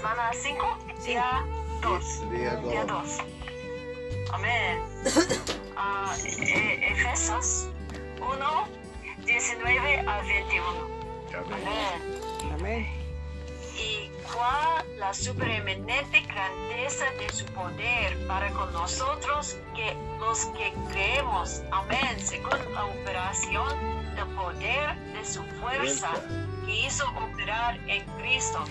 semana 5, día 2. Día Día dos. 2. Amén. Ah, e- Efesios 1, 19 a 21. Amén. Amén. y cuál la supereminente grandeza de su poder para con nosotros que los que creemos, amén, según la operación del poder de su fuerza que hizo operar en Cristo,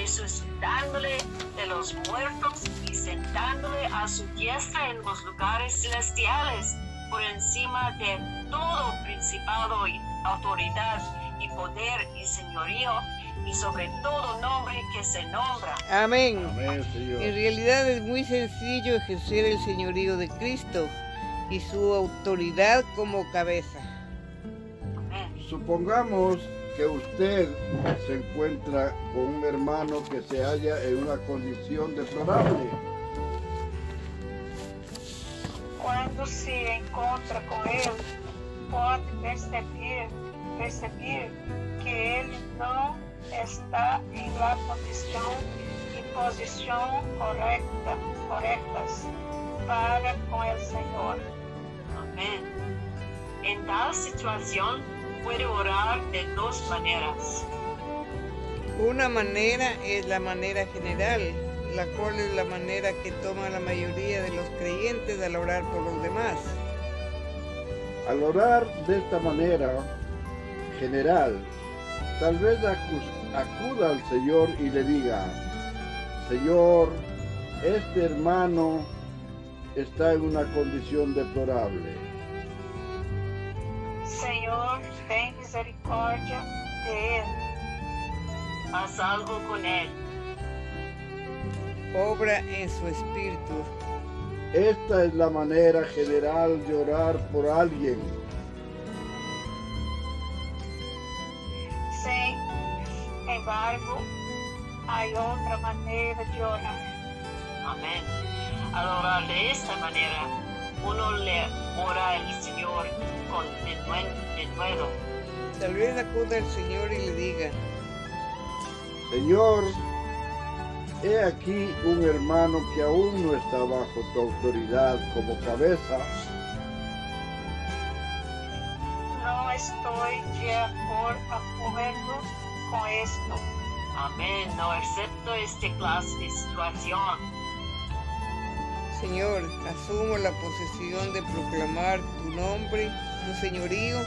resucitándole de los muertos y sentándole a su diestra en los lugares celestiales, por encima de todo principado y autoridad y poder y señorío y sobre todo nombre que se nombra. Amén. Amén, En realidad es muy sencillo ejercer el señorío de Cristo y su autoridad como cabeza. Amén. Supongamos que usted se encuentra con un hermano que se halla en una condición deplorable. Quando se encontra com ele, pode perceber, perceber que ele não está em la condição e posição correta, corretas para com o Senhor. Amén. En tal situación puede orar de dos maneras. Una manera es la manera general, la cual es la manera que toma la mayoría de los creyentes al orar por los demás. Al orar de esta manera general, tal vez acu- acuda al Señor y le diga, Señor, este hermano está en una condición deplorable. Senhor, tem misericórdia de ele. Haz algo con él. Obra en su espíritu. Esta es la manera general de orar por alguien. Sem embargo, há outra maneira de orar. Amén. Al orar de esta manera, uno le ora al Señor con denuedo. Tal vez acuda al Señor y le diga, Señor, he aquí un hermano que aún no está bajo tu autoridad como cabeza. Não estou de acordo, acordo com isto. Amén. No acepto esta clase de situación. Señor, asumo la posesión de proclamar tu nombre, tu señorío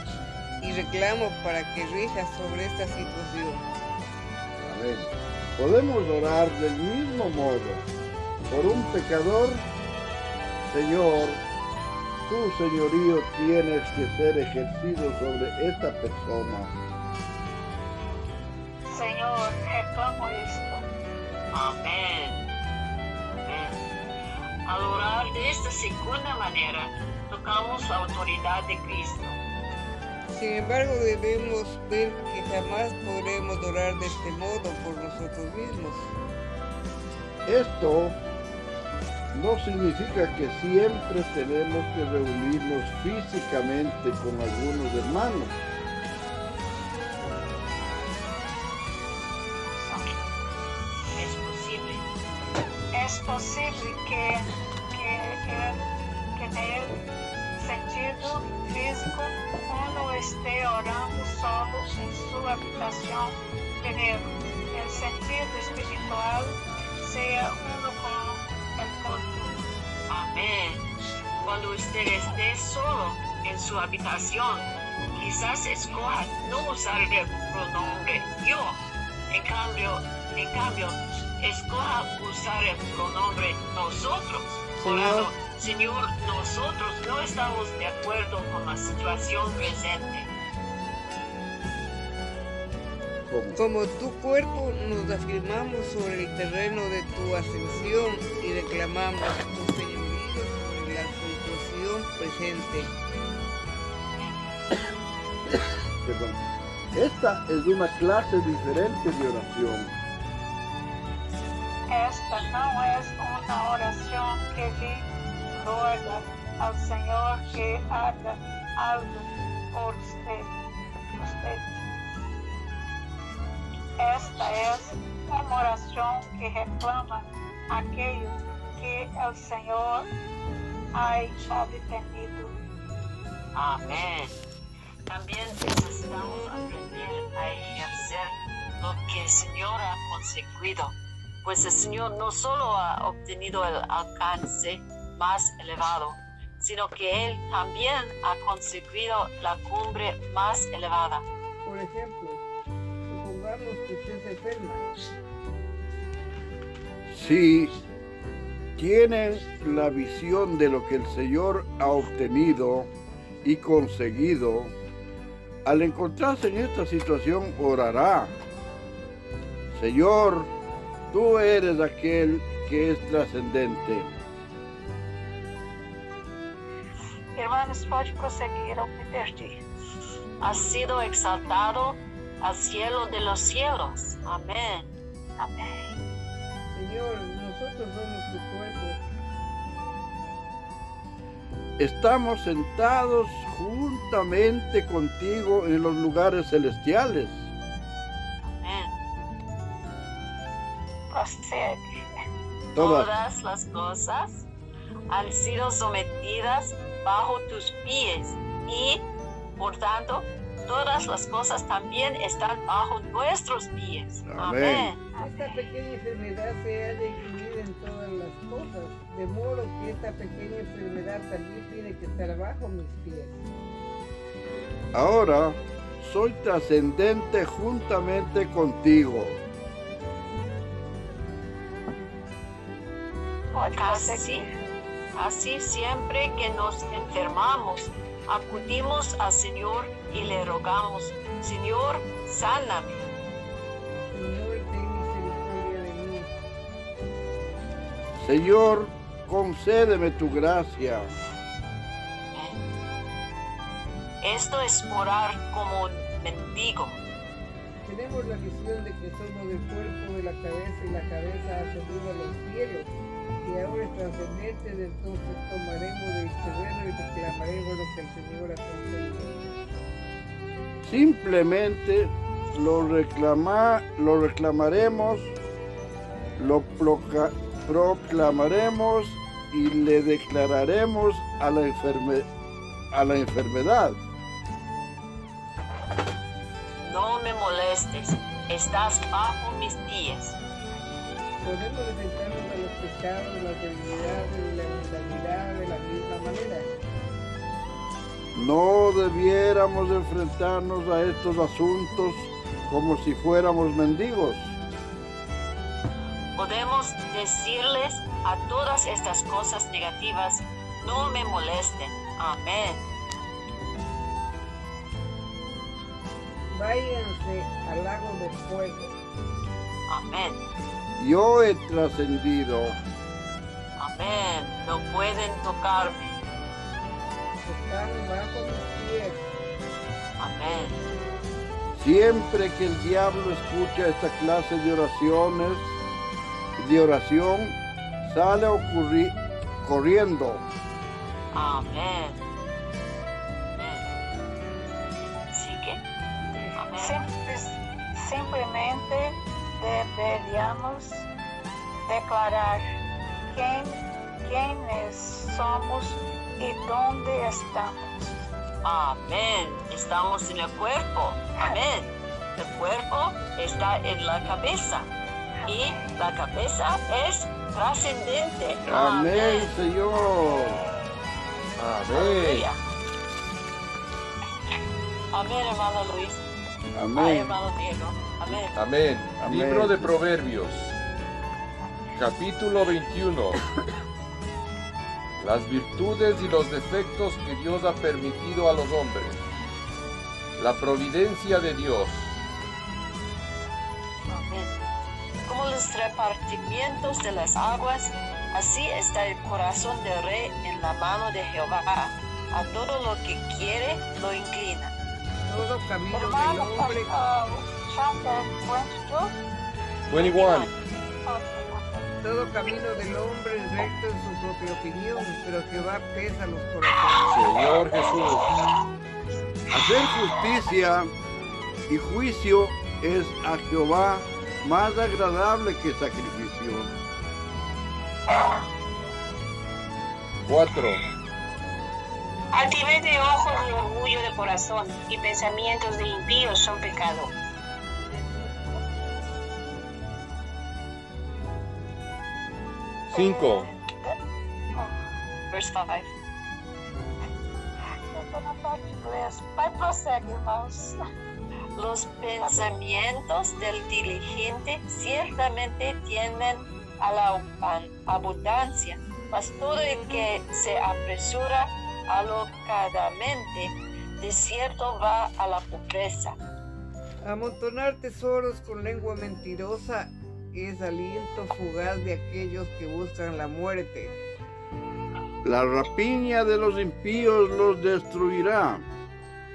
y reclamo para que rijas sobre esta situación. Amén. Podemos orar del mismo modo por un pecador. Señor, tu señorío tienes que ser ejercido sobre esta persona. Senhor, reclamo isto. Amén. Amén. Al orar de esta segunda manera, tocamos la autoridad de Cristo. Sin embargo, debemos ver que jamás podremos orar de este modo por nosotros mismos. Esto no significa que siempre tenemos que reunirnos físicamente con algunos hermanos. Es posible. Es posible que, que, que, sentido físico uno esté orando solo em sua habitação primeiro. El sentido espiritual sea uno con el corpo. Amén. Cuando usted esté solo en su habitación, quizás escoja no usar el pronombre yo. En cambio, en cambio, escoja usar el pronombre nosotros. Señor. Señor, nosotros no estamos de acuerdo con la situación presente. Como Como tu cuerpo nos afirmamos sobre el terreno de tu ascensión y reclamamos tu señorío sobre la situación presente. perdón. Esta es una clase diferente de oración. Esta não é uma oração que lhe roga ao Senhor que haga algo por usted. Esta é uma oração que reclama aquilo que o Senhor ha obtenido. Amén. También necesitamos aprender a ejercer lo que el Señor ha conseguido, pues el Señor no solo ha obtenido el alcance más elevado, sino que Él también ha conseguido la cumbre más elevada. Por ejemplo, supongamos que usted se enferma. Si tienen la visión de lo que el Señor ha obtenido y conseguido, al encontrarse en esta situación orará. Señor, tú eres aquel que es trascendente. Hermanos, pode prosseguir, eu me perdi. Ha sido exaltado al cielo de los cielos. Amén. Amém. Señor, nosotros somos tu cuerpo. Estamos sentados juntamente contigo en los lugares celestiales. Todas. Todas las cosas han sido sometidas bajo tus pies y, por tanto, todas las cosas también están bajo nuestros pies. Amén. Esta pequeña enfermedad se halla incluida en todas las cosas, de modo que esta pequeña enfermedad también tiene que estar bajo mis pies. Ahora soy trascendente juntamente contigo. Así, así siempre que nos enfermamos, acudimos al Señor y le rogamos, Señor, sáname. Señor, ten misericordia de mí. Señor, concédeme tu gracia. Esto es orar como un mendigo. Tenemos la visión de que somos el cuerpo de la cabeza y la cabeza ha subido a los cielos. Y ahora es trascendente, entonces tomaremos del terreno y reclamaremos lo que el Señor ha conseguido. Simplemente lo, reclama, lo reclamaremos, lo proca- proclamaremos y le declararemos a la, enferme- a la enfermedad. No me molestes, estás bajo mis pies. Podemos enfrentarnos a los pecados, las debilidades y la de la misma manera. No debiéramos enfrentarnos a estos asuntos como si fuéramos mendigos. Podemos decirles a todas estas cosas negativas, no me molesten. Amén. Váyanse al lago de fuego. Amén. Yo he trascendido. Amén. No pueden tocarme. Están bajo mis pies. Amén. Siempre que el diablo escucha esta clase de oraciones, de oración, sale a ocurrir corriendo. Amén. Amén. Sigue. Amén. Simples- simplesmente deveríamos declarar quem, quienes somos y dónde estamos. Amén. Estamos en el cuerpo. Amén. El cuerpo está en la cabeza. Y la cabeza es trascendente. Amén, Señor. Amén. Amén, hermano Luis. Ay, Amén. hermano Diego. Amén. Amén. Amén. Libro de Proverbios, capítulo 21. Las virtudes y los defectos que Dios ha permitido a los hombres. La providencia de Dios. Amén. Como los repartimientos de las aguas, así está el corazón del rey en la mano de Jehová. A todo lo que quiere lo inclina. Todo camino del hombre, chapter 22. 21. todo camino del hombre es recto en su propia opinión, pero Jehová pesa los corazones. Señor Jesús. Hacer justicia y juicio es a Jehová más agradable que sacrificio. 4. Altivez de ojos y orgullo de corazón y pensamientos de impíos son pecado. 5. Verse 5. Eu tô na parte de inglês. Vai, prossegue, irmãos. Los pensamientos del diligente ciertamente tienden a la abundancia, mas todo el que se apresura alocadamente, de cierto va a la pobreza. Amontonar tesoros con lengua mentirosa es aliento fugaz de aquellos que buscan la muerte. La rapiña de los impíos los destruirá,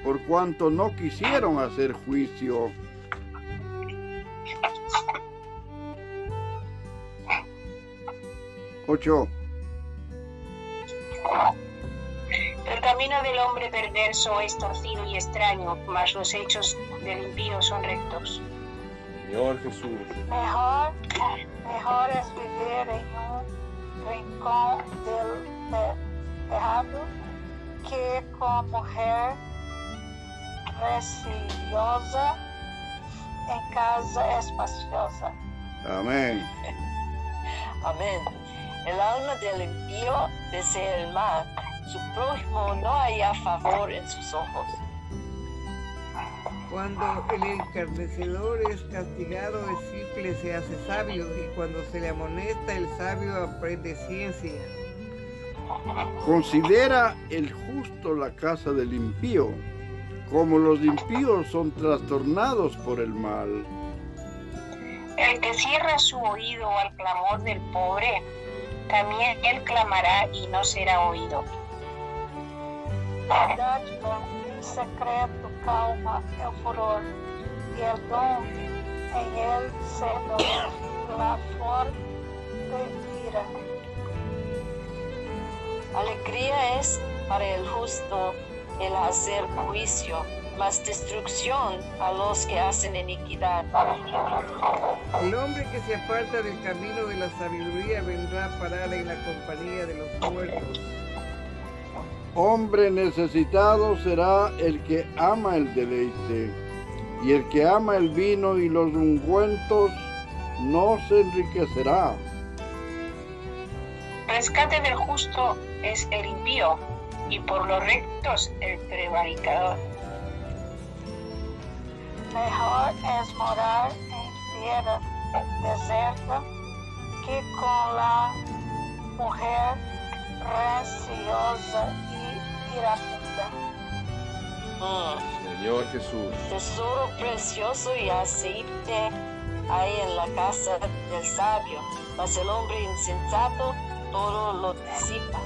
por cuanto no quisieron hacer juicio. Ocho. El camino del hombre perverso es torcido y extraño, mas los hechos del impío son rectos. Señor Jesús. Mejor, mejor es vivir en un rincón del pecado que con mujer preciosa en casa espaciosa. Amén. Amén. El alma del impío desea el mal, su prójimo no haya favor en sus ojos. Cuando el encarnecedor es castigado, el simple se hace sabio, y cuando se le amonesta, el sabio aprende ciencia. Considera el justo la casa del impío, como los impíos son trastornados por el mal. El que cierra su oído al clamor del pobre, también él clamará y no será oído. Verdade, em secreto calma é o furor, e el dom em ele sendo lá fora de ira. Alegría es para el justo el hacer juicio, mas destrucción a los que hacen iniquidad. El hombre que se aparta del camino de la sabiduría vendrá a parar en la compañía de los muertos. Hombre necesitado será el que ama el deleite, y el que ama el vino y los ungüentos no se enriquecerá. Rescate del justo es el impío, y por los rectos el prevaricador. Mejor es morar en tierra deserta que con la mujer preciosa Mm. Señor Jesús. Tesoro precioso y aceite hay en la casa del sabio, mas el hombre insensato todo lo disipa.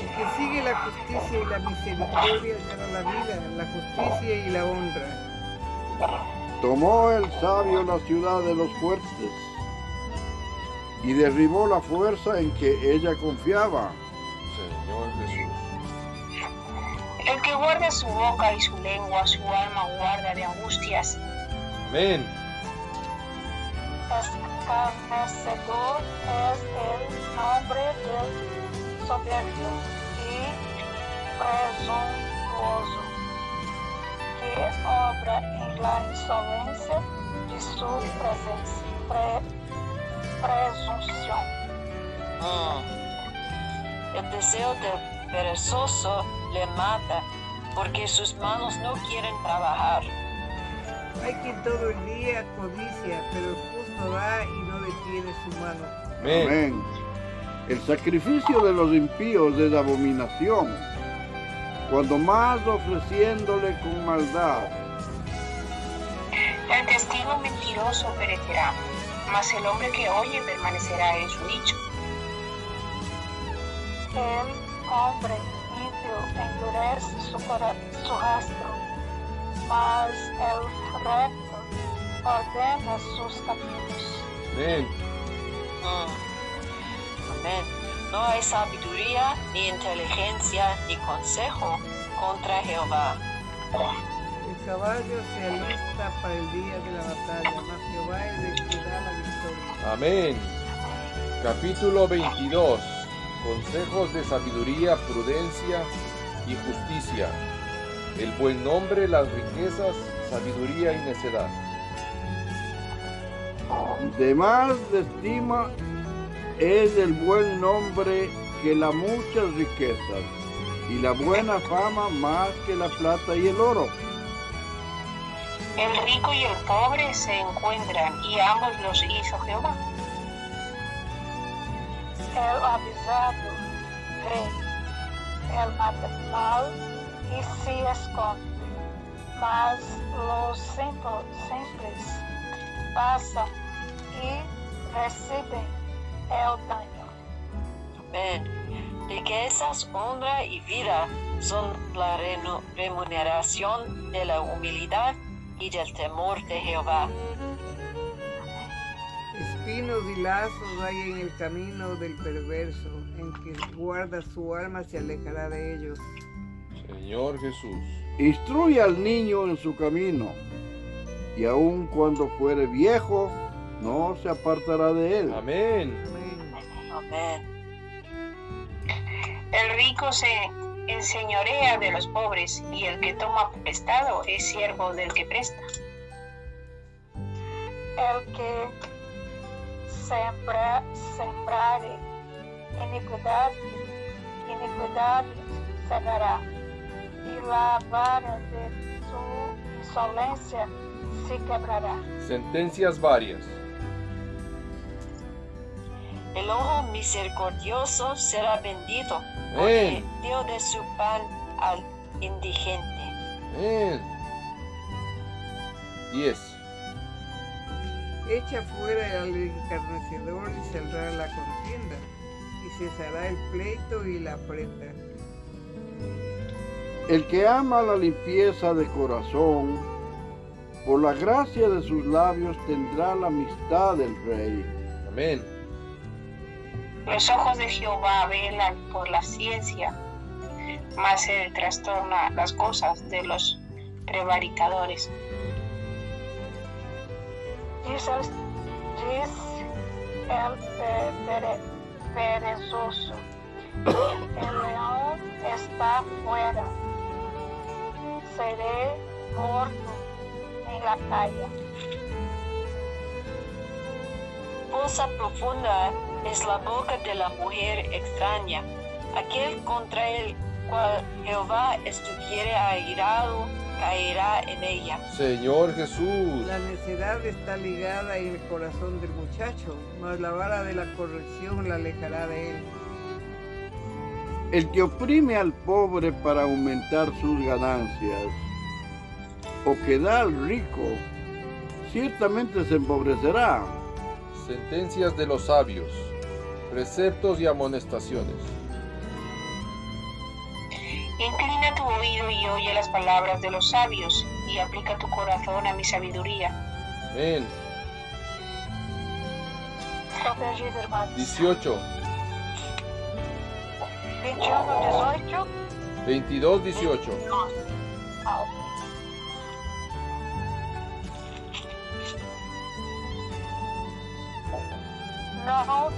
El que sigue la justicia y la misericordia gana la vida, la justicia y la honra. Tomó el sabio la ciudad de los fuertes y derribó la fuerza en que ella confiaba. Señor Jesús. El que guarda su boca y su lengua, su alma guarda de angustias. Amén. Escarnecedor es el nombre del soberbio y presuntuoso, que obra en la insolencia de su presencia, pre- presunción. Mm. El deseo del perezoso le mata porque sus manos no quieren trabajar. Hay quien todo el día codicia, pero el justo da y no detiene su mano. Amén. Amén. El sacrificio de los impíos es abominación, cuando más ofreciéndole con maldad. El testigo mentiroso perecerá, mas el hombre que oye permanecerá en su dicho. El hombre ímpio endurece su, su rastro, mas el recto ordena sus caminos. Amén. Mm. Amén. No hay sabiduría, ni inteligencia, ni consejo contra Jehová. El caballos se alista para el día de la batalla, mas Jehová es el que da la victoria. Amén. Capítulo 22. Consejos de sabiduría, prudencia y justicia. El buen nombre, las riquezas, sabiduría y necedad. De más de estima es el buen nombre que las muchas riquezas, y la buena fama más que la plata y el oro. El rico y el pobre se encuentran y ambos los hizo Jehová. El el mata mal y se esconde, mas los simples, pasan y reciben el daño. Riquezas, honra y vida son la remuneración de la humildad y del temor de Jehová. Espinos y lazos hay en el camino del perverso, en que guarda su alma se alejará de ellos. Señor Jesús. Instruye al niño en su camino, y aun cuando fuere viejo, no se apartará de él. Amén. Amén. Amén. El rico se enseñorea de los pobres y el que toma prestado es siervo del que presta. El que sembra, sembrare iniquidad, iniquidad segará, y la vara de su insolencia se quebrará. Sentencias varias. El ojo misericordioso será bendito, porque Amén. dio de su pan al indigente. Amén. 10. Echa fuera al encarnecedor y saldrá la contienda, y cesará el pleito y la afrenta. El que ama la limpieza de corazón, por la gracia de sus labios tendrá la amistad del rey. Amén. Los ojos de Jehová velan por la ciencia, mas él trastorna las cosas de los prevaricadores. Dice, el pe- pere- perezoso, el león está fuera, seré muerto en la calle. Fosa profunda es la boca de la mujer extraña, aquel contra el cual Jehová estuviere airado, caerá en ella. Señor Jesús. La necedad está ligada en el corazón del muchacho, mas la vara de la corrección la alejará de él. El que oprime al pobre para aumentar sus ganancias, o que da al rico, ciertamente se empobrecerá. Sentencias de los sabios. Preceptos y amonestaciones. Inclina tu oído y oye las palabras de los sabios, y aplica tu corazón a mi sabiduría. Amén. Protegido, hermanos. 18. 21, 18. 22, 18. Ah, No robes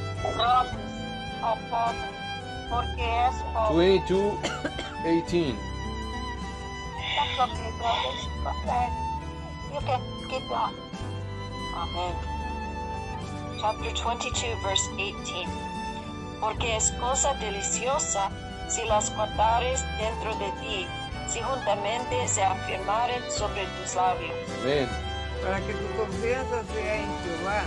al pobre, porque es pobre. 22, 18. That's okay, brothers. Okay. You can keep going. Amén. Chapter 22, verse 18. Porque es cosa deliciosa si las guardares dentro de ti, si juntamente se afirmaren sobre tus labios. Amén. Para que tu confianza sea en Jehová,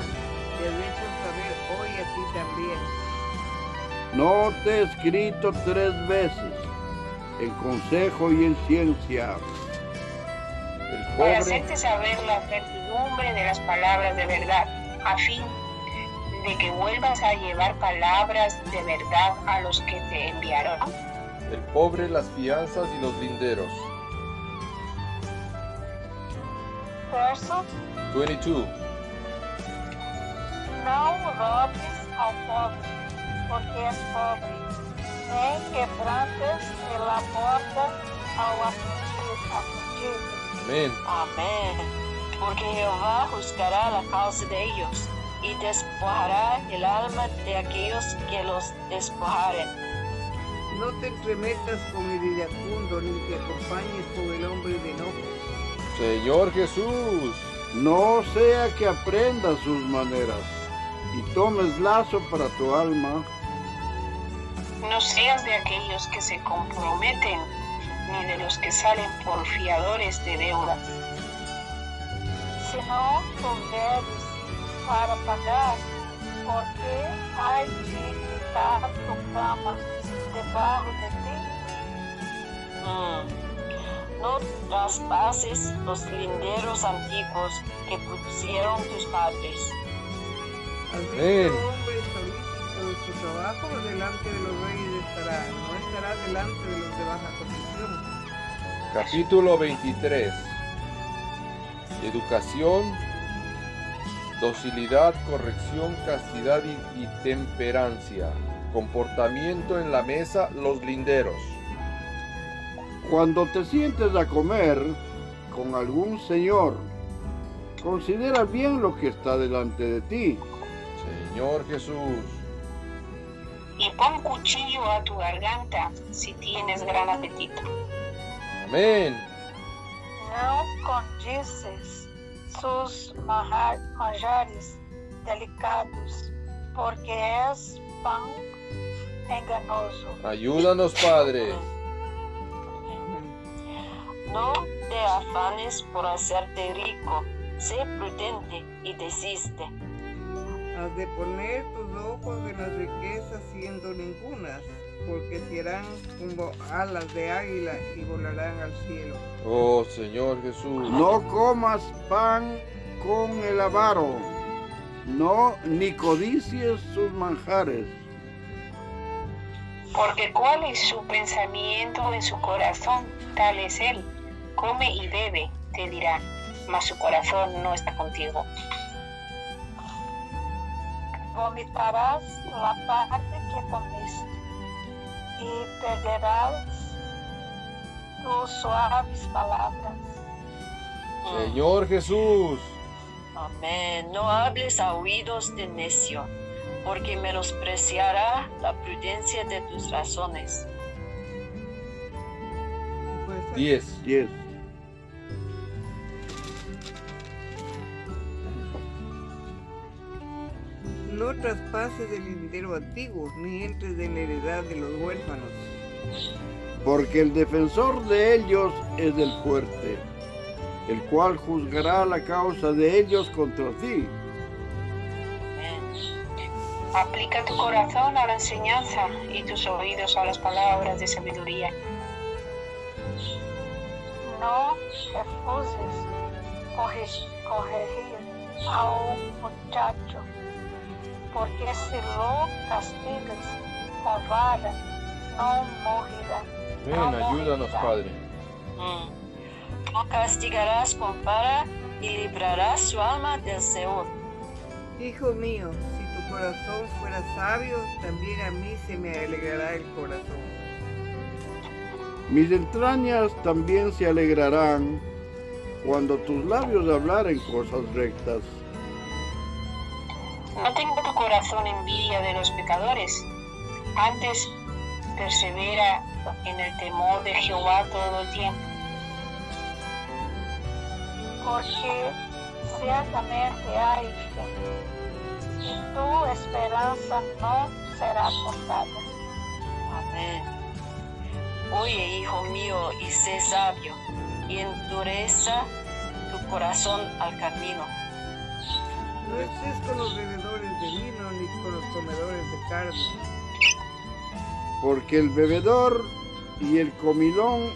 te he hecho saber hoy a ti también. No te he escrito tres veces, en consejo y en ciencia, El Para pobre. hacerte saber la certidumbre de las palabras de verdad, a fin de que vuelvas a llevar palabras de verdad a los que te enviaron. El pobre, las fianzas y los linderos. Verso, 22. no robes al pobre, porque es pobre. Nem quebrantes la porta ao afligido. afligido. Amén. Amén. Porque Jehová juzgará la causa de ellos y despojará el alma de aquellos que los despojaren. No te entremetas con el iracundo, ni te acompañes con el hombre de enojo. Señor Jesús. No sea que aprendas sus maneras y tomes lazo para tu alma. No seas de aquellos que se comprometen, ni de los que salen por fiadores de deudas. Se não houveres para pagar, porque ai de quitar tu cama debaixo de ti, Mm. No traspases los linderos antiguos que pusieron tus padres. ¿Has visto Amén. Hombre solícito de su trabajo? Delante de los reyes estará, no estará delante de los de baja condición. Capítulo 23. Educación, docilidad, corrección, castidad y, y temperancia. Comportamiento en la mesa, los linderos. Cuando te sientes a comer con algún señor, considera bien lo que está delante de ti. Señor Jesús. Y pon cuchillo a tu garganta si tienes gran apetito. Amén. não condizes sus maja- manjares delicados, porque és pão enganoso. Ayúdanos, Padre. No te afanes por hacerte rico, sé prudente y desiste. Has de poner tus ojos en las riquezas siendo ningunas, porque serán como alas de águila y volarán al cielo. Oh, Señor Jesús. No comas pan con el avaro, no ni codicies sus manjares. Porque cuál es su pensamiento en su corazón, tal es él. Come y bebe, te dirá, mas su corazón no está contigo. Vomitarás la parte que comiste y perderás tus suaves palabras. Señor Jesús. Amén. No hables a oídos de necio, porque menospreciará la prudencia de tus razones. Pues, 10. 10. No traspases el lindero antiguo, ni entres en la heredad de los huérfanos. Porque el defensor de ellos es el fuerte, el cual juzgará la causa de ellos contra ti. Aplica tu corazón a la enseñanza y tus oídos a las palabras de sabiduría. No refuses corregir a un muchacho, porque si lo castigas con vara, no morirá. Amén. Ayúdanos, Padre. Mm. No castigarás con vara y librarás su alma del Seol. Hijo mío, si tu corazón fuera sabio, también a mí se me alegrará el corazón. Mis entrañas también se alegrarán cuando tus labios hablaren cosas rectas. No tenga tu corazón envidia de los pecadores, antes persevera en el temor de Jehová todo el tiempo. porque ciertamente hay y tu esperanza no será cortada. Amén. Oye, hijo mío, y sé sabio, y endureza tu corazón al camino. No estés con los bebedores de vino ni con los comedores de carne, Porque el bebedor y el comilón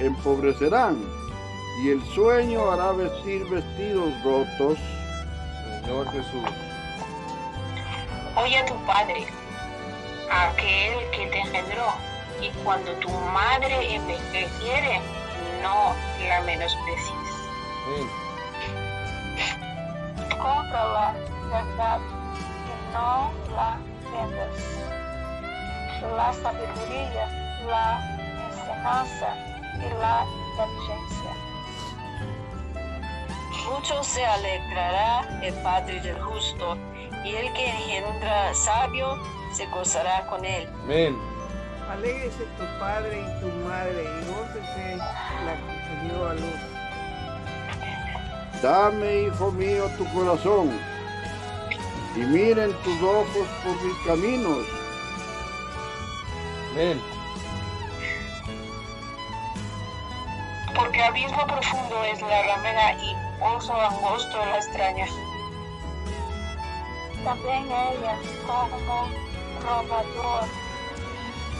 empobrecerán, y el sueño hará vestir vestidos rotos. Señor Jesús. Oye a tu padre, a aquel que te engendró, y cuando tu madre envejeciere, no la menosprecies. Compra la verdad y no la vendas. La sabiduría, la enseñanza y la inteligencia. mucho se alegrará el Padre del justo, y el que engendra sabio se gozará con él. Amén. Alégrese tu padre y tu madre, y gócese la que te dio a luz. Dame, hijo mío, tu corazón, y miren tus ojos por mis caminos. Amén. Porque abismo profundo es la ramera y pozo angosto la extraña. También ella, como robador,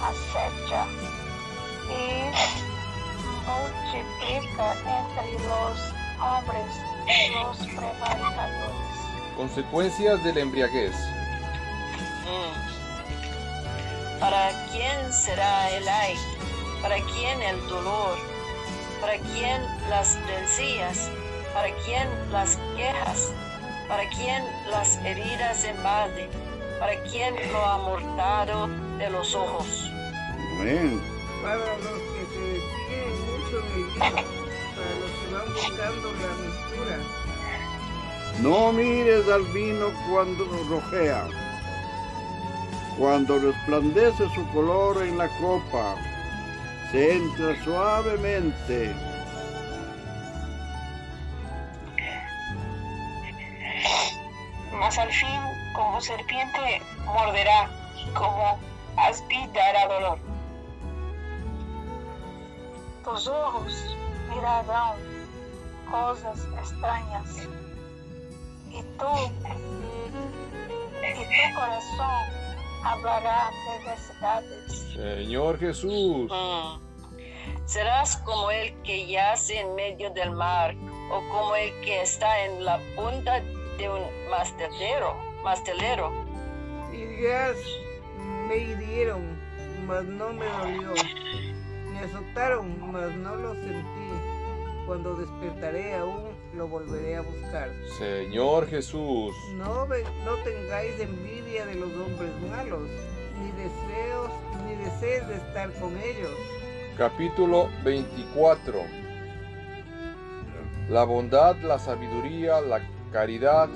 acecha y multiplica entre los hombres los prevaricadores. Consecuencias de la embriaguez. Mm. ¿Para quién será el ay? ¿Para quién el dolor? ¿Para quién las rencillas? ¿Para quién las quejas? ¿Para quién las heridas en balde? ¿Para quién lo amortado de los ojos? Amén. Para los que se mucho en el buscando la mistura, No mires al vino cuando rojea, cuando resplandece su color en la copa, se entra suavemente. Mas al fin, como serpiente, morderá, y como áspid dará dolor. Tus ojos mirarán cosas extrañas y tú y tu corazón hablará perversidades. Señor Jesús. Mm. Serás como el que yace en medio del mar o como el que está en la punta de un mastelero. mastelero. y dirás, me hirieron, mas no me dolió. Me azotaron, mas no lo sentí. Cuando despertaré aún, lo volveré a buscar. Señor Jesús. No, no tengáis envidia de los hombres malos, ni deseos, ni desees de estar con ellos. Capítulo 24. La bondad, la sabiduría, la caridad,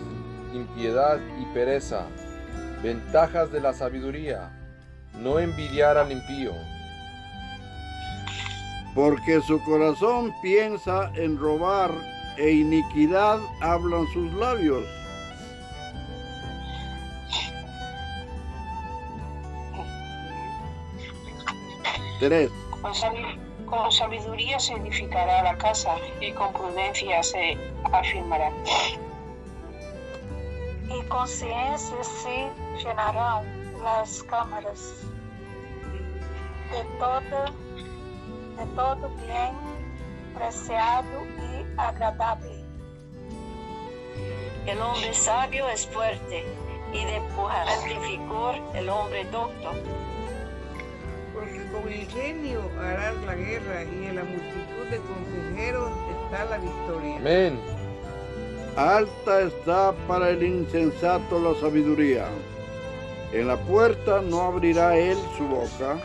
impiedad y pereza. Ventajas de la sabiduría. No envidiar al impío. Porque su corazón piensa en robar e iniquidad hablan sus labios. Tres. Con, sabi- con sabiduría se edificará la casa y con prudencia se afirmará. Y con ciencia se llenarán las cámaras de todo, de todo bien preciado y agradable. El hombre sabio es fuerte y de pujante vigor el hombre docto. Porque con ingenio harás la guerra y en la multitud de consejeros está la victoria. Amén. Alta está para el insensato la sabiduría. En la puerta no abrirá él su boca.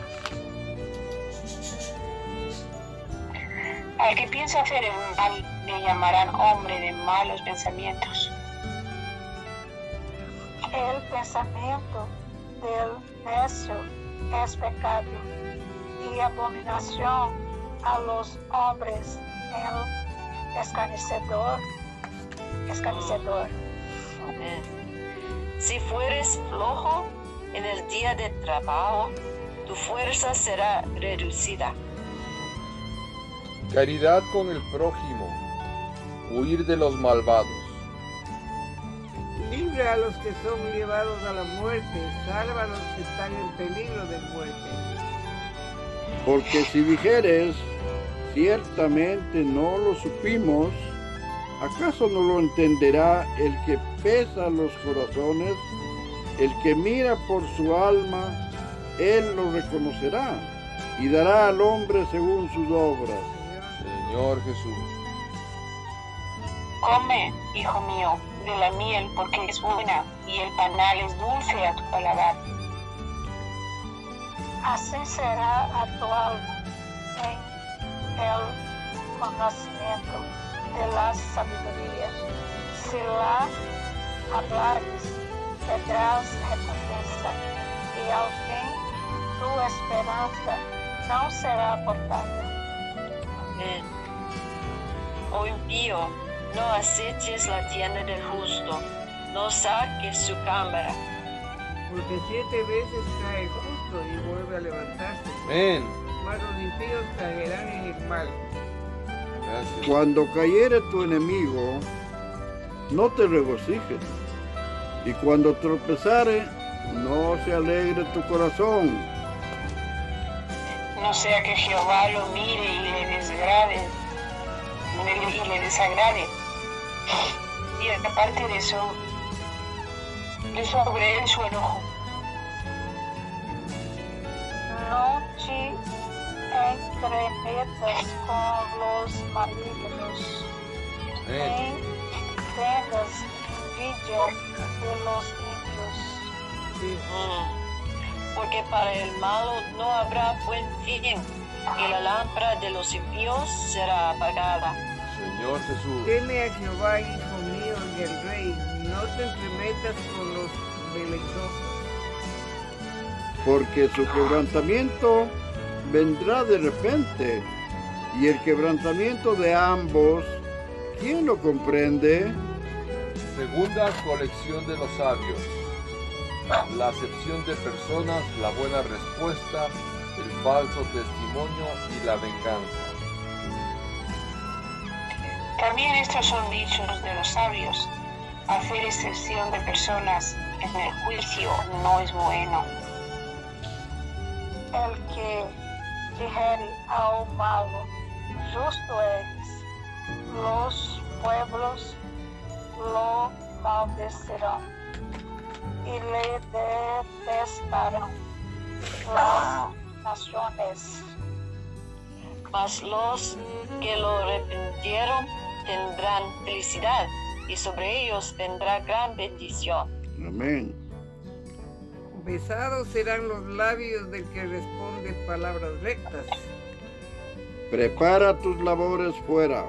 Al que piensa hacer el mal le llamarán hombre de malos pensamientos. El pensamiento del necio es pecado y abominación a los hombres el escarnecedor. escarnecedor. Amén. Si fueres flojo en el día de trabajo, tu fuerza será reducida. Caridad con el prójimo. Huir de los malvados. Libra a los que son llevados a la muerte, salva a los que están en peligro de muerte. Porque si dijeres, ciertamente no lo supimos, ¿acaso no lo entenderá el que pesa los corazones? El que mira por su alma, él lo reconocerá y dará al hombre según sus obras. Señor Jesús. Come, hijo mío, de la miel porque es buena y el panal es dulce a tu paladar. Así será a tu alma en el conocimiento de la sabiduría. Si la hablares, tendrás recompensa, y al fin tu esperanza no será abortada. Amén. Oh impío, no aceches la tienda del justo, no saques su cámara, Porque siete veces cae el justo y vuelve a levantarse. Amén. Mas los impíos caerán en el mal. Gracias. Cuando cayere tu enemigo, no te regocijes. Y cuando tropezare, no se alegre tu corazón. No sea que Jehová lo mire y le desagrade, y le desagrade. Y aparte de eso, de sobre él su enojo. No te entremetas con los malignos, Amén. nem tengas envidia de los. Mm. porque para el malo no habrá buen fin, y la lámpara de los impíos será apagada. Señor Jesús. Teme a Jehová, hijo mío, y el rey. No te entremetas con los belicosos. porque su quebrantamiento vendrá de repente, y el quebrantamiento de ambos, ¿quién lo comprende? Segunda colección de los sabios. La acepción de personas, la buena respuesta, el falso testimonio y la venganza. También estos son dichos de los sabios. Hacer excepción de personas en el juicio no es bueno. El que dijere ao malo, justo eres, los pueblos lo maldecerán y le detestarán las naciones. Mas los que lo arrepintieron tendrán felicidad, y sobre ellos vendrá gran bendición. Amén. Besados serán los labios del que responde palabras rectas. Prepara tus labores fuera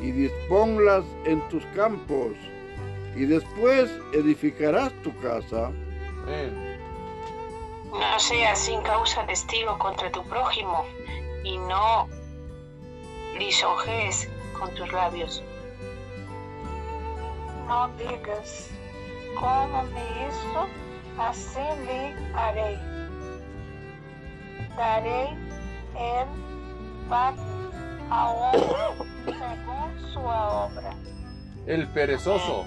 y disponlas en tus campos, y después edificarás tu casa. Amén. No seas sin causa testigo contra tu prójimo y no lisonjees con tus labios. No digas, como me hizo, así le haré. Daré el pago a hombre según su obra. El perezoso.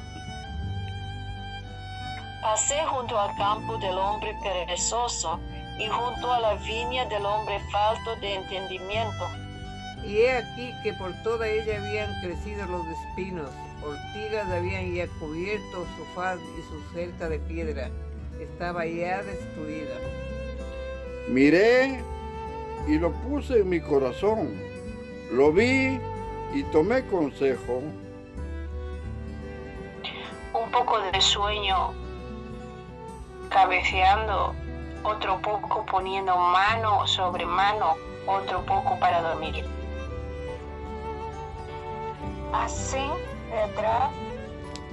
Pasé junto al campo del hombre perezoso y junto a la viña del hombre falto de entendimiento. Y he aquí que por toda ella habían crecido los espinos, ortigas habían ya cubierto su faz y su cerca de piedra. Estaba ya destruida. Miré y lo puse en mi corazón. Lo vi y tomé consejo. Un poco de sueño cabeceando, otro poco poniendo mano sobre mano, otro poco para dormir. Así vendrá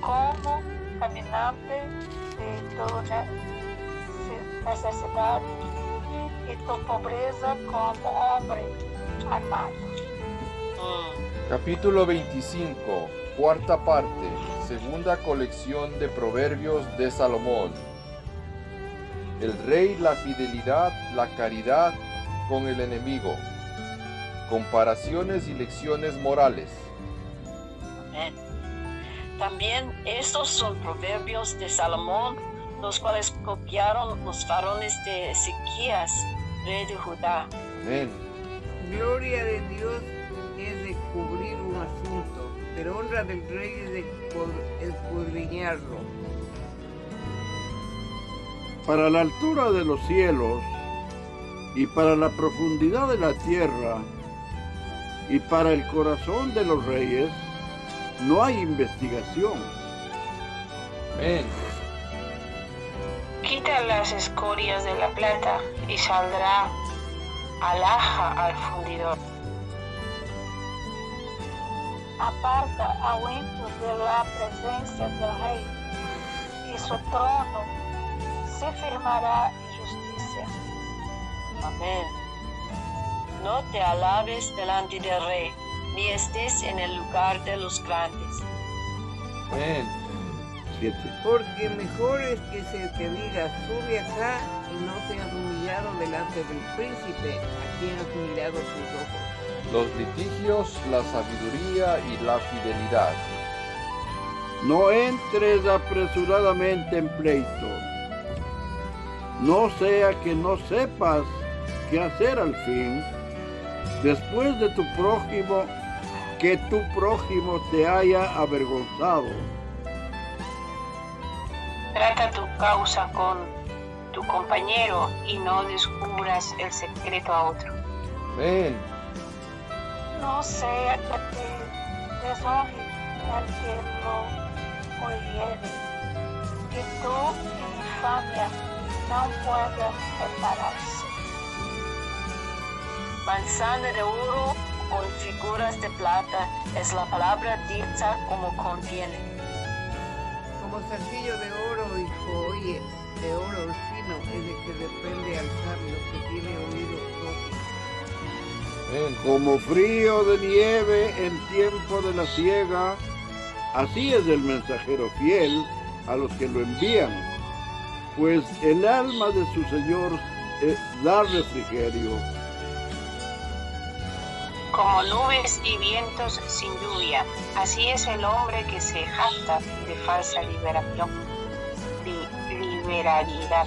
como caminante de tu ne- necesidad y tu pobreza como hombre armado. Mm. Capítulo 25, cuarta parte, segunda colección de proverbios de Salomón. El rey, la fidelidad, la caridad con el enemigo. Comparaciones y lecciones morales. Amén. También estos son proverbios de Salomón, los cuales copiaron los varones de Ezequías, rey de Judá. Amén. Gloria de Dios es de cubrir un asunto, pero honra del rey es de escudriñarlo. Para la altura de los cielos y para la profundidad de la tierra y para el corazón de los reyes no hay investigación. Amén. Quita las escorias de la plata y saldrá alhaja al fundidor. aparta ao ímpio de la presencia del rey, y su trono se firmará en justicia. Amén. No te alabes delante del rey, ni estés en el lugar de los grandes. Amén. 7. Porque mejor es que se te diga, sube acá y no seas humillado delante del príncipe a quien has mirado tus ojos. Los litigios, la sabiduría y la fidelidad. No entres apresuradamente en pleito. No sea que no sepas qué hacer al fin, después de tu prójimo, que tu prójimo te haya avergonzado. Trata tu causa con tu compañero y no descubras el secreto a otro. Amén. No sea que te deshonre el que lo oyere, que tu infamia no pueda repararse. Manzana de oro con figuras de plata es la palabra dicha como contiene. Como zarcillo de oro y joye de oro fino es de que depende al sabio que tiene oído dócil. Amén. Como frío de nieve en tiempo de la siega, así es el mensajero fiel a los que lo envían, pues el alma de su Señor eh, da refrigerio. Como nubes y vientos sin lluvia, así es el hombre que se jacta de falsa liberación, li- liberalidad.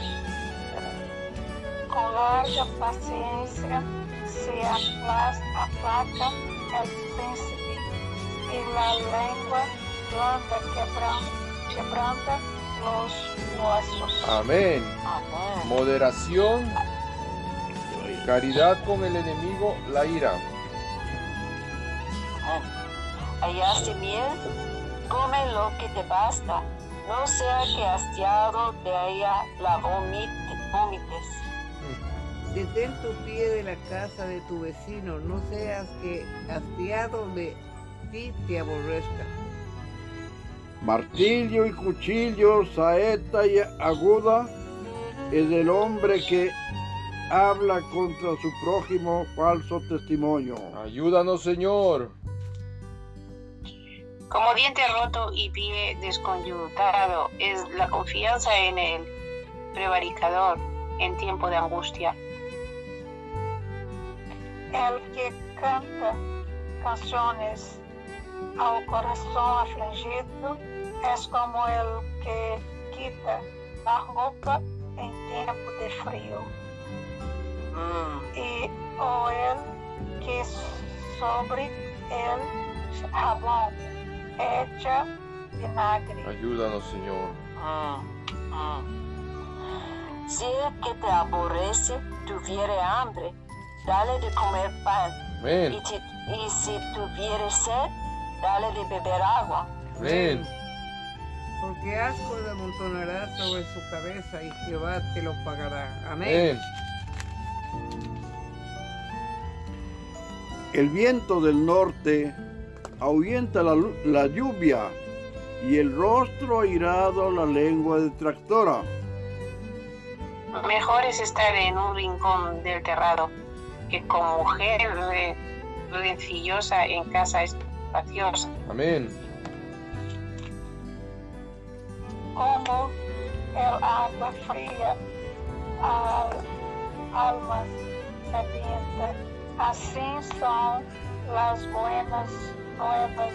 Con larga paciencia se aplaca el príncipe y la lengua blanda quebran- quebranta los huesos. Amén. Amén. Moderación, caridad con el enemigo, la ira. Hallaste miel, come lo que te basta, no sea que hastiado de ella la vomite- vomites. Detén tu pie de la casa de tu vecino, no seas que hastiado de ti te aborrezca. Martillo y cuchillo, saeta y aguda es el hombre que habla contra su prójimo falso testimonio. Ayúdanos, Señor. Como diente roto y pie desconyuntado es la confianza en el prevaricador en tiempo de angustia. El que canta canciones ao corazón afligido es como el que quita la ropa en tiempo de frío. Mm. y o el que sobre el jabón echa vinagre. Ayúdanos, Señor. Mm, mm. Si el que te aborrece tuviere hambre, dale de comer pan. Amén. Y, si tuviere sed, dale de beber agua. Amén. Porque asco le amontonará sobre su cabeza y Jehová te lo pagará. Amén. Amén. El viento del norte ahuyenta la, lu- la lluvia y el rostro airado la lengua detractora. Mejor es estar en un rincón del terrado que con mujer re- rencillosa en casa espaciosa. Amén. como el agua fría al alma sedienta. Así son las buenas nuevas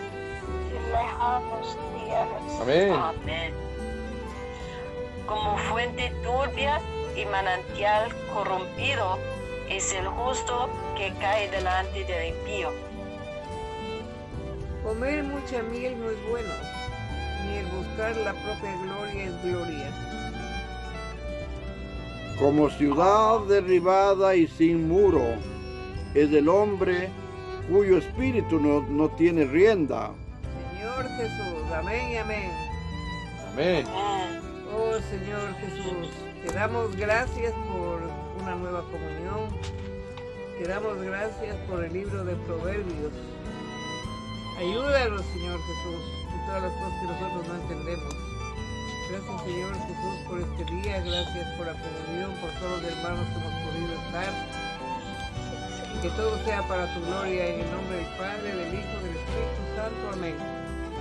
y lejanos tierras. Amén. Amén. Como fuente turbia y manantial corrompido es el justo que cae delante del impío. Comer mucha miel no es bueno, ni el buscar la propia gloria es gloria. Como ciudad derribada y sin muro es el hombre cuyo espíritu no, no tiene rienda. Señor Jesús, amén y amén. Amén. Amén. Oh Señor Jesús, te damos gracias por una nueva comunión. Te damos gracias por el libro de Proverbios. Ayúdanos, Señor Jesús, en todas las cosas que nosotros no entendemos. Gracias, Señor Jesús, por este día. Gracias por la comunión, por todos los hermanos que hemos podido estar. Y que todo sea para tu gloria, en el nombre del Padre, del Hijo, del Espíritu Santo. Amén.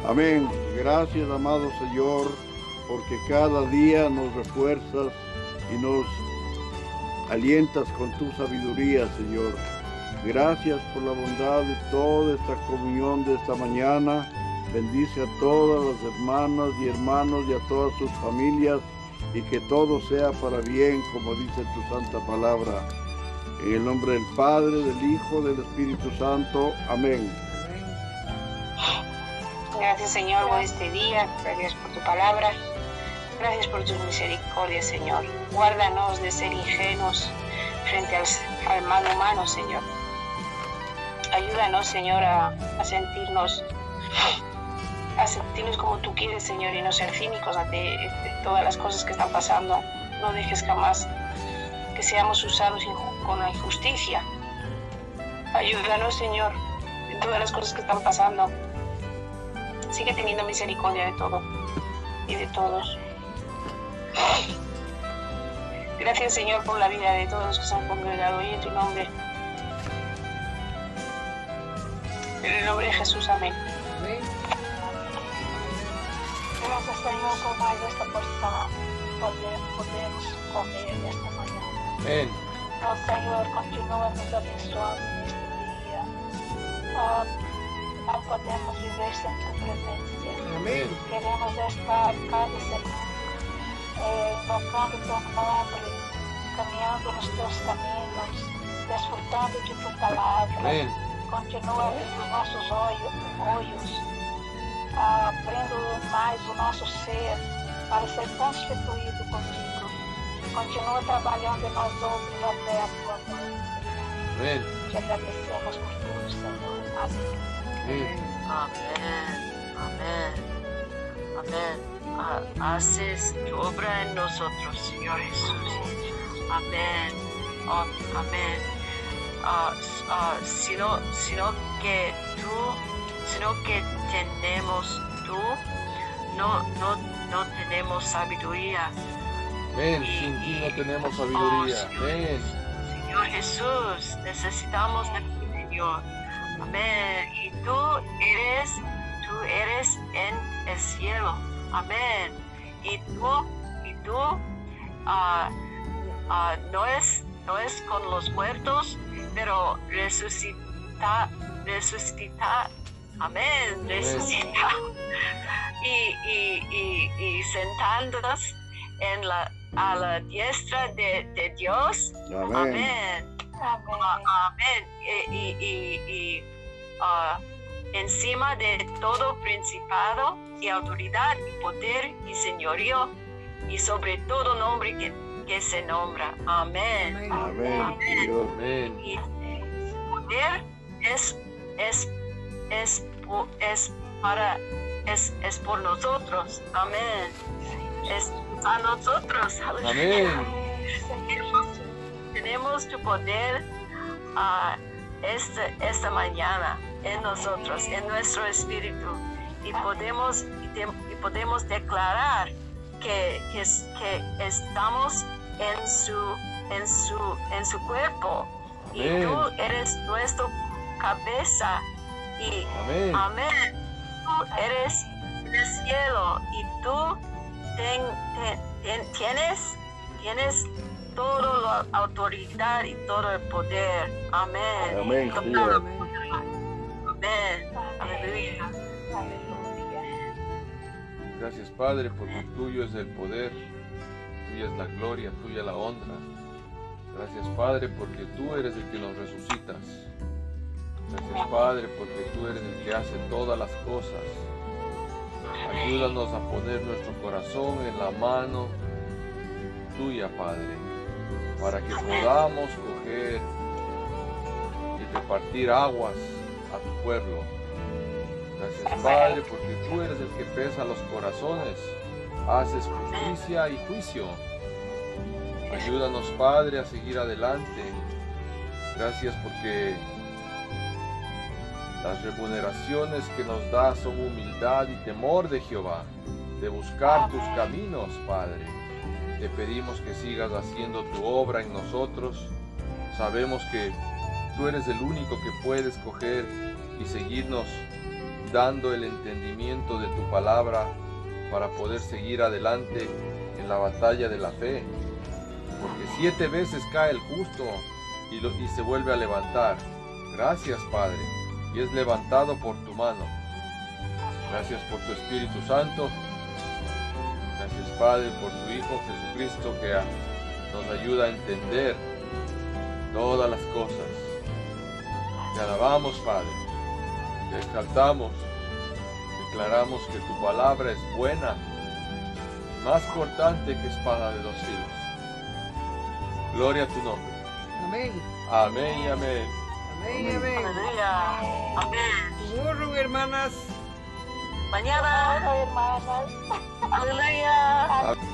Amén. Gracias, amado Señor, porque cada día nos refuerzas y nos alientas con tu sabiduría, Señor. Gracias por la bondad de toda esta comunión de esta mañana. Bendice a todas las hermanas y hermanos y a todas sus familias y que todo sea para bien, como dice tu santa palabra. En el nombre del Padre, del Hijo, del Espíritu Santo. Amén. Gracias Señor por este día, gracias por tu palabra, gracias por tus misericordias Señor. Guárdanos de ser ingenuos frente al, al mal humano Señor. Ayúdanos Señor a, a sentirnos a sentirnos como tú quieres Señor y no ser cínicos ante de todas las cosas que están pasando. No dejes jamás que seamos usados inju- con la injusticia. Ayúdanos Señor en todas las cosas que están pasando sigue teniendo misericordia de todo y de todos. Gracias Señor por la vida de todos los que se han congregado hoy en tu nombre. En el nombre de Jesús, amén. Gracias Señor por más esta poder, podemos comer esta mañana. Amén. Oh Señor, continúa nos abençoando neste dia. Oh, não podemos viver sem tu presença. Amén. Queremos estar cada semana eh, invocando teu nome, caminhando nos teus caminhos, desfrutando de tua palavra. Amén. Continua abrindo nossos olhos, ah, abrindo mais o nosso ser para ser constituído. Continua trabalhando em nós outros até a tua Senhor. Amén. Te agradecemos por tudo, Senhor. Amém. Amén. Amén, amén, amén. Ha- Haces tu obra en nosotros, Señor Jesús. Amén, oh, amén. Ah, s- ah, sino, sino que tú, sino que tenemos tú, no, no, no tenemos sabiduría. Amén. Sin ti no tenemos sabiduría. Amén. Señor Jesús, necesitamos de ti, Señor. Amén. Y tú eres, tú eres en el cielo. Amén. Y tú, y tú, ah, ah, no es, no es con los muertos, pero resucita, resucita. Amén. Resucita. Y, y, y, y sentándonos en la, a la diestra de, de Dios. Amén. Amén. Amén. Y, y- y- y, ah, encima de todo principado y autoridad y poder y señorío y sobre todo nombre que, que se nombra. Amén. Amén. Amén, Señor. Amén. Y poder es, es, es, es para es, es por nosotros. Amén. Es a nosotros. Amén. Tenemos, tenemos tu poder ah, esta, esta mañana en nosotros, en nuestro espíritu, y podemos, y te- y podemos declarar que, que, es- que estamos en su, en, su, en su cuerpo, y tú eres nuestra cabeza, y Amén. Amén. Tú eres del cielo y tú ten- ten- ten- tienes, tienes toda la autoridad y todo el poder. Amén. Amén, Amén. Amén. Aleluya. Gracias Padre, porque tuyo es el poder, tuya es la gloria, tuya la honra. Gracias Padre, porque tú eres el que nos resucitas. Gracias Padre, porque tú eres el que hace todas las cosas. Ayúdanos a poner nuestro corazón en la mano tuya, Padre, para que podamos coger y repartir aguas a tu pueblo. Gracias, Padre, porque tú eres el que pesa los corazones, haces justicia y juicio. Ayúdanos, Padre, a seguir adelante. Gracias porque Las remuneraciones que nos da son humildad y temor de Jehová, de buscar tus caminos, Padre. Te pedimos que sigas haciendo tu obra en nosotros. Sabemos que tú eres el único que puede escoger y seguirnos dando el entendimiento de tu palabra para poder seguir adelante en la batalla de la fe. Porque siete veces cae el justo y se vuelve a levantar. Gracias, Padre, y es levantado por tu mano. Gracias por tu Espíritu Santo. Gracias, Padre, por tu Hijo Jesucristo que nos ayuda a entender todas las cosas. Te alabamos, Padre. Te exaltamos. Declaramos que tu palabra es buena, más cortante que espada de dos filos. Gloria a tu nombre. Amén. Amén y amén. Amén. Aleluya. Amén. Burro, hermanas. Mañana. Hermanas. Aleluya.